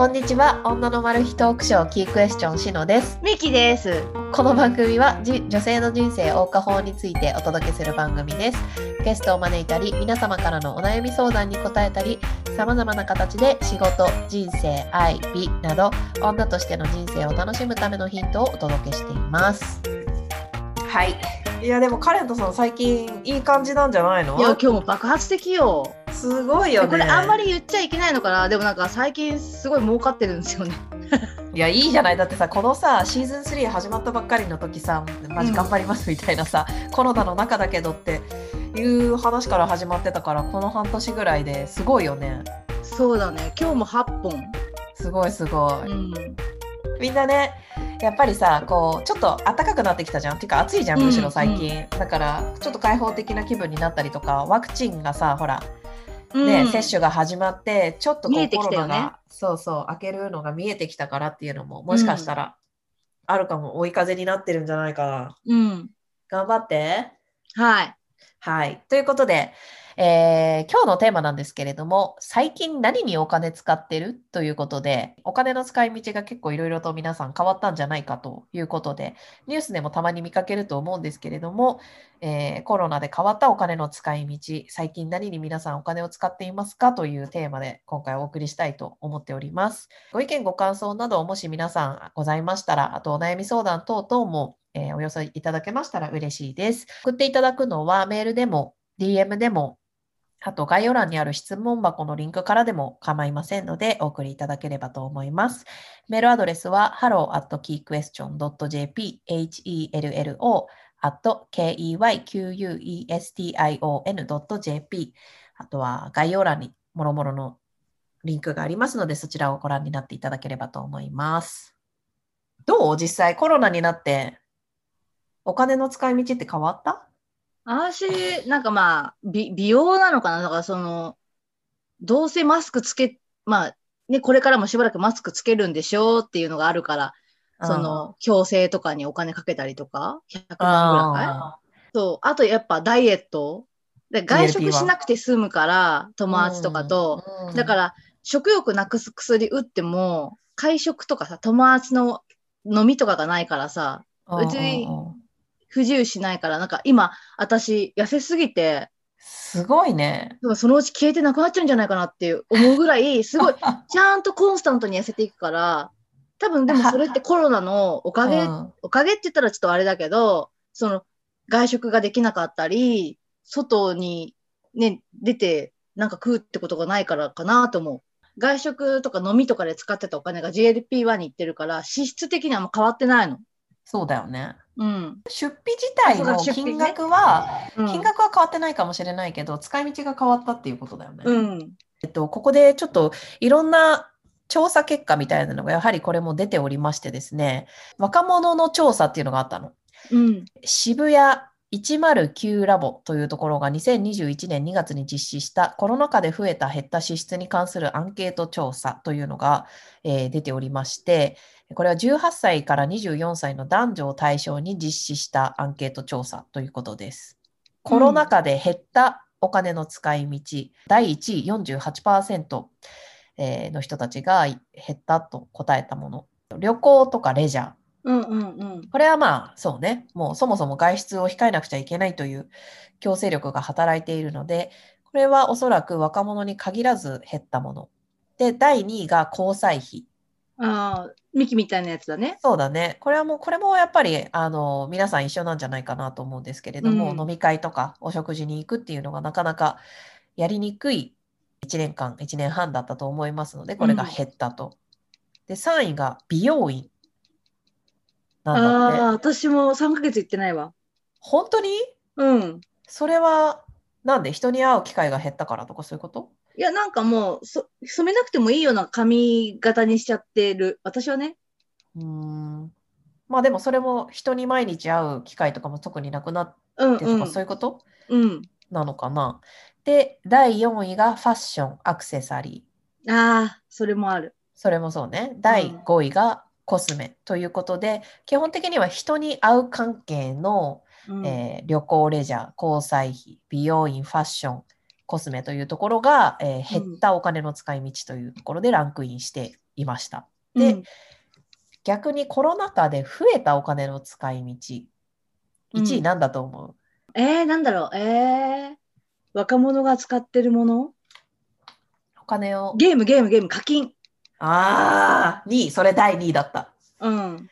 こんにちは。女のマル秘トークショーキークエスチョンしのです。ミキです。この番組はじ女性の人生謳歌法についてお届けする番組です。ゲストを招いたり皆様からのお悩み相談に答えたりさまざまな形で仕事人生愛美など女としての人生を楽しむためのヒントをお届けしています。はい。いやでもカレントさん最近いい感じなんじゃないの？いや、今日も爆発的よ。すごいよねこれあんまり言っちゃいけないのかな？でもなんか最近すごい儲かってるんですよね。いやいいじゃないだってさこのさシーズン3始まったばっかりの時さマジ頑張りますみたいなさ、コロナの中だけどっていう話から始まってたからこの半年ぐらいですごいよねそうだね。今日も8本。すごいすごい、うん。みんなねやっぱりさこうちょっと暖かくなってきたじゃんっていうか暑いじゃんむしろ最近、だからちょっと開放的な気分になったりとかワクチンがさほらね、うん。接種が始まってちょっとこうコロナが、そうそう開けるのが見えてきたからっていうのももしかしたらあるかも、追い風になってるんじゃないかな。うん。頑張って。はい。はい。ということで、えー今日のテーマなんですけれども最近何にお金使ってる？ということでお金の使い道が結構いろいろと皆さん変わったんじゃないかということでニュースでもたまに見かけると思うんですけれども、えーコロナで変わったお金の使い道最近何に皆さんお金を使っていますかというテーマで今回お送りしたいと思っております。ご意見ご感想などもし皆さんございましたらあとお悩み相談等々も、えーお寄せいただけましたら嬉しいです。送っていただくのはメールでも DM でもあと概要欄にある質問箱のリンクからでも構いませんのでお送りいただければと思います。メールアドレスは hello.keyquestion.jp hello keyquestion.jp あとは概要欄にもろもろのリンクがありますのでそちらをご覧になっていただければと思います。どう？実際コロナになってお金の使い道って変わった？私、なんかまあ、美美容なのかな？だからその、どうせマスクつけ、まあ、ね、これからもしばらくマスクつけるんでしょうっていうのがあるから、その、矯正とかにお金かけたりとか、100万ぐらいあそう。あとやっぱダイエット。で外食しなくて済むから、ー友達とかと。、うんだから、食欲なくす薬打っても、会食とかさ、友達の飲みとかがないからさ、別に不自由しないから、なんか今、私、痩せすぎて、すごいね。そのうち消えてなくなっちゃうんじゃないかなっていう思うぐらい、すごい、ちゃんとコンスタントに痩せていくから、多分でもそれってコロナのおかげうんおかげって言ったらちょっとあれだけど、その外食ができなかったり、外にね、出てなんか食うってことがないからかなと思う。外食とか飲みとかで使ってたお金が GLP-1 に行ってるから、支出的にはもう変わってないの。そうだよね。うん。出費自体の金額は、うん金額は変わってないかもしれないけど、使い道が変わったっていうことだよね。うん。えっと、ここでちょっといろんな調査結果みたいなのがやはりこれも出ておりましてですね、若者の調査っていうのがあったの。うん。渋谷109ラボというところが2021年2月に実施したコロナ禍で増えた減った支出に関するアンケート調査というのが、えー出ておりまして、これは18歳から24歳の男女を対象に実施したアンケート調査ということです。コロナ禍で減ったお金の使い道、第1位48%えーの人たちが減ったと答えたもの。旅行とかレジャー、うんうんうん。これはまあそうね、もうそもそも外出を控えなくちゃいけないという強制力が働いているので、これはおそらく若者に限らず減ったもの。で、第2位が交際費。ああ、ミキみたいなやつだね。そうだね。これはもう、これもやっぱり、あの、皆さん一緒なんじゃないかなと思うんですけれども、うん飲み会とかお食事に行くっていうのがなかなかやりにくい1年間、1年半だったと思いますので、これが減ったと。で、3位が美容院。なんだって。ああ、私も3ヶ月行ってないわ。本当に？うん。それは、なんで？人に会う機会が減ったからとかそういうこと？いや、なんかもう、そ染めなくてもいいような髪型にしちゃってる。私はね。うーん。まあでもそれも人に毎日会う機会とかも特になくなっうんてとかうん。そういうこと？うん。なのかな？で、第4位がファッション、アクセサリー。ああ、それもある。それもそうね。第5位がコスメということで、基本的には人に会う関係の、うんえー旅行、レジャー、交際費、美容院、ファッション、コスメというところが、えー減ったお金の使い道というところでランクインしていました。で、うん逆にコロナ禍で増えたお金の使い道。1位なんだと思う、えー、なんだろう？えー、若者が使ってるもの？お金を。ゲーム、ゲーム、ゲーム、課金。ああ、2位、それ第2位だった。うん。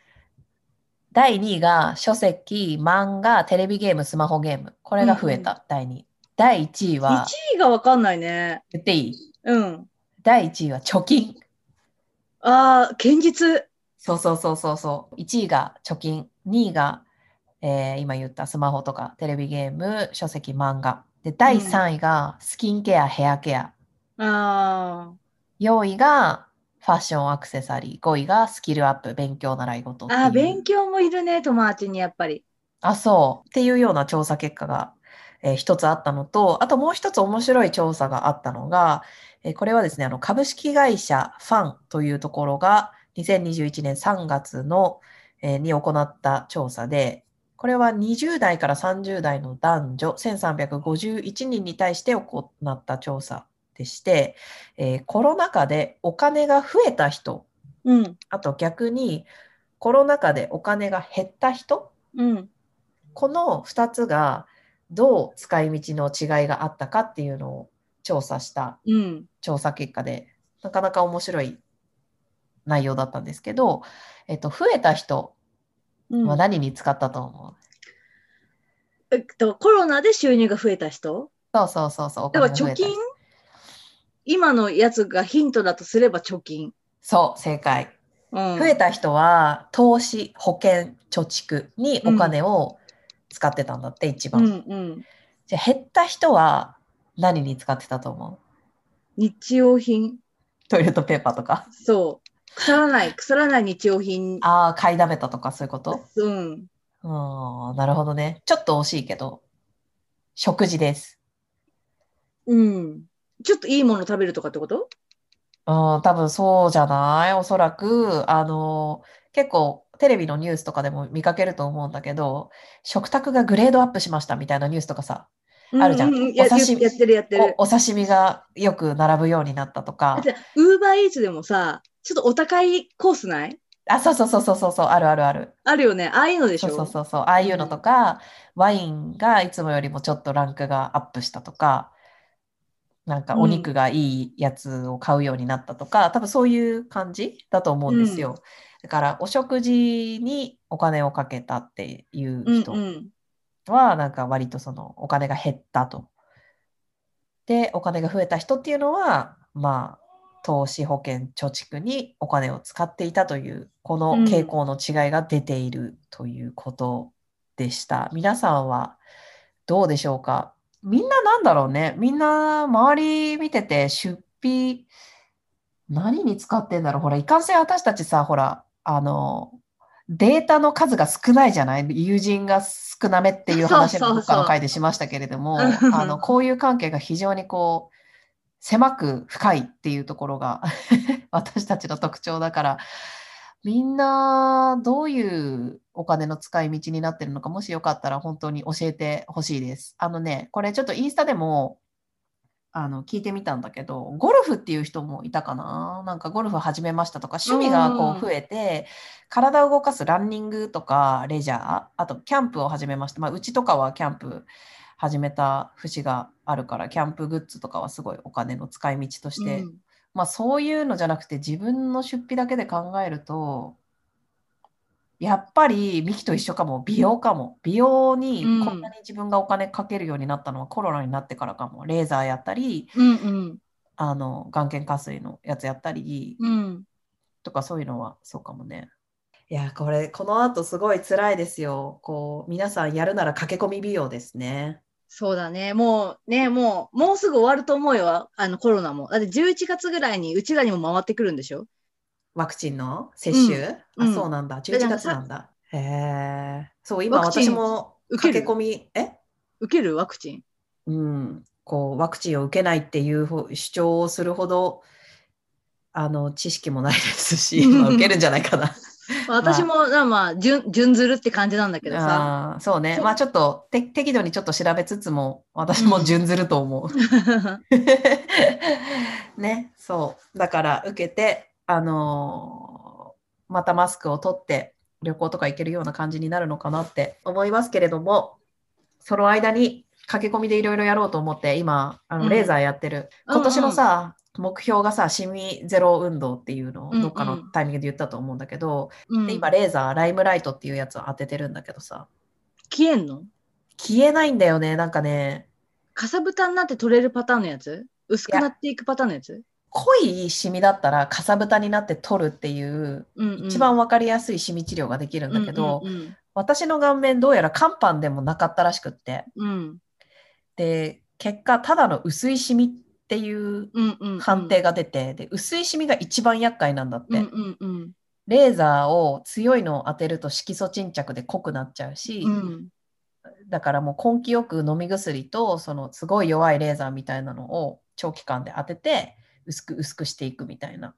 第2位が書籍、漫画、テレビゲーム、スマホゲーム。これが増えた、第2位。第1位は、1位がわかんないね。言っていい？うん。第1位は貯金。ああ、堅実。そうそうそうそうそう。1位が貯金、2位が、えー今言ったスマホとかテレビゲーム、書籍、漫画。で、第3位がスキンケア、ヘアケア。あ4位がファッションアクセサリー。5位がスキルアップ、勉強習い事あ、勉強もいるね、友達にやっぱり。あ、そう。っていうような調査結果が、えー一つあったのと、あともう一つ面白い調査があったのが、えーこれはですね、あの株式会社ファンというところが2021年3月の、えーに行った調査で、これは20代から30代の男女1351人に対して行った調査でして、えーコロナ禍でお金が増えた人、うん。あと逆にコロナ禍でお金が減った人、うん。この2つがどう使い道の違いがあったかっていうのを調査したうん。調査結果で、なかなか面白い内容だったんですけど、えっと、増えた人うんは何に使ったと思う、えっと、コロナで収入が増えた人？そうそうそうそう、おだから貯金？今のやつがヒントだとすれば貯金。そう、正解。うん、増えた人は投資、保険、貯蓄にお金を使ってたんだって、一番。うんうん。じゃあ減った人は何に使ってたと思う？日用品。トイレットペーパーとか？そう。腐らない、腐らない日用品。ああ、買いだめたとかそういうこと？うん。うん、なるほどね。ちょっと惜しいけど、食事です。うん。ちょっといいもの食べるとかってこと？うん、多分そうじゃない？おそらく、あの、結構テレビのニュースとかでも見かけると思うんだけど、食卓がグレードアップしましたみたいなニュースとかさ、あるじゃん。うううやお刺身やってるやってる。お、お刺身がよく並ぶようになったとか、ウーバーイーツでもさ、ちょっとお高いコースない？あ、そうそうそうそうそうそう、あるあるある。あるよね。ああいうのでしそうょそうそうそう、ああいうのとか、ワインがいつもよりもちょっとランクがアップしたとか、なんかお肉がいいやつを買うようになったとか、多分そういう感じだと思うんですよ。だからお食事にお金をかけたっていううん人うん。は、なんか割とそのお金が減ったと。で、お金が増えた人っていうのは、まあ、投資保険貯蓄にお金を使っていたというこのうん傾向の違いが出ているということでした。皆さんはどうでしょうか？みんななんだろうね。みんな周り見てて出費何に使ってんだろう。ほら、いかんせん私たちさ、ほら、あの、データの数が少ないじゃない？友人が少なめっていう話もどっかの回でしましたけれども、うん。あの、こういう関係が非常にこう、狭く深いっていうところが 私たちの特徴だから、みんなどういうお金の使い道になってるのか、もしよかったら本当に教えてほしいです。あのね、これちょっとインスタでもあの聞いてみたんだけど、ゴルフっていう人もいたかななんかゴルフ始めましたとか、趣味がこう増えて、体を動かすランニングとかレジャー、あとキャンプを始めました。まあ、うちとかはキャンプ始めた節があるから、キャンプグッズとかはすごいお金の使い道として、うんまあそういうのじゃなくて自分の出費だけで考えると、やっぱりミキと一緒かも、美容かも。美容にうんこんなに自分がお金かけるようになったのはコロナになってからかも。レーザーやったり、うんうんあの、眼瞼下垂のやつやったり、うん。とかそういうのはそうかもね。いや、これ、この後すごい辛いですよ。こう、皆さんやるなら駆け込み美容ですね。そうだね。もうね、もう、もうすぐ終わると思うよ。あのコロナも。だって11月ぐらいにうちらにも回ってくるんでしょ？ワクチンの接種、うんあ、そうなんだ。ら11月なんだ。へえ。そう、今私も受け込み、え？受ける？ワクチン？うん、こう、ワクチンを受けないっていうほ主張をするほど、あの、知識もないですし、まあ受けるんじゃないかな。私も、なまあ、順、順ずるって感じなんだけどさ。そうね。まあちょっとて適度にちょっと調べつつも、私も順ずると思う。ね、そう。だから受けて、あのーまたマスクを取って旅行とか行けるような感じになるのかなって思いますけれども、その間に駆け込みでいろいろやろうと思って、今、あうんのレーザーやってる。うん今年のさ、目標がさ、シミゼロ運動っていうのをうんうん。どっかのタイミングで言ったと思うんだけど、うん。で今、レーザー、ライムライトっていうやつを当ててるんだけどさ、消えんの？消えないんだよね、なんかね、かさぶたになって取れるパターンのやつ？薄くなっていくパターンのやつ？濃いシミだったらかさぶたになって取るっていう、うんうん。一番わかりやすいシミ治療ができるんだけど、うんうん私の顔面どうやら肝斑でもなかったらしくって、うん。で、結果、ただの薄いシミっていううんうんうん。判定が出て、で薄いシミが一番厄介なんだって、うんうんうん。レーザーを強いのを当てると色素沈着で濃くなっちゃうし、うんだからもう根気よく飲み薬とそのすごい弱いレーザーみたいなのを長期間で当てて薄く薄くしていくみたいな、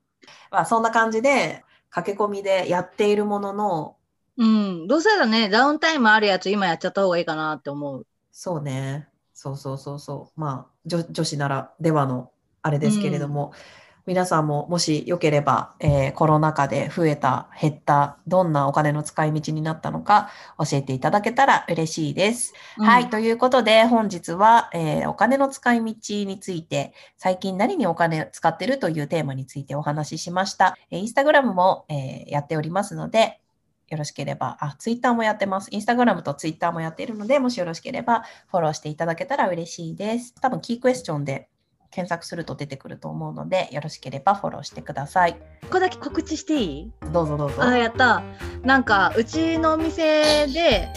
まあ、そんな感じで駆け込みでやっているもののうん、どうせだね、ダウンタイムあるやつ今やっちゃった方がいいかなって思う。そうねそうそうそうそうまあ女女子ならではのあれですけれども、皆さんももしよければ、えーコロナ禍で増えた減ったどんなお金の使い道になったのか教えていただけたら嬉しいです。はい。ということで、本日は、えーお金の使い道について、最近何にお金を使ってるというテーマについてお話ししました。えーインスタグラムも、えーやっておりますので、よろしければ、あ、ツイッターもやってます。インスタグラムとツイッターもやっているので、もしよろしければフォローしていただけたら嬉しいです。多分、キークエスチョンで検索すると出てくると思うので、よろしければフォローしてください。ここだけ告知していい？どうぞどうぞ。あ、やった。なんか、うちのお店で、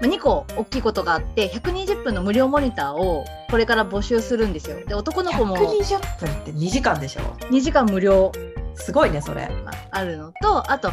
まあ2個大きいことがあって、120分の無料モニターをこれから募集するんですよ。で、男の子も120分って2時間でしょ？2時間無料すごいね、それ。あるのと、あと、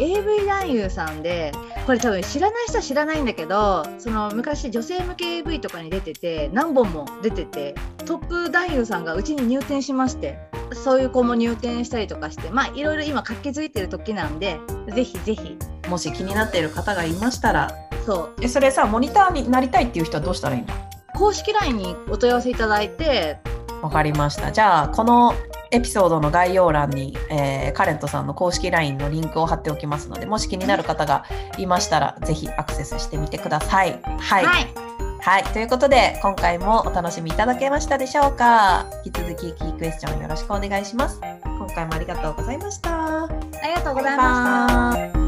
AV 男優さんで、これ多分知らない人は知らないんだけど、その昔女性向け AV とかに出てて、何本も出てて、トップ男優さんがうちに入店しまして、そういう子も入店したりとかして、まあいろいろ今活気づいてる時なんで、ぜひぜひ、もし気になっている方がいましたら、そう、えそれさモニターになりたいっていう人はどうしたらいいの？公式 LINE にお問い合わせいただいて、わかりました。じゃあこのエピソードの概要欄に、えーカレントさんの公式 LINE のリンクを貼っておきますのでもし気になる方がいましたらぜひアクセスしてみてください。はい、はい、はい、ということで今回もお楽しみいただけましたでしょうか？引き続きキークエスチョンよろしくお願いします。今回もありがとうございました。ありがとうございました。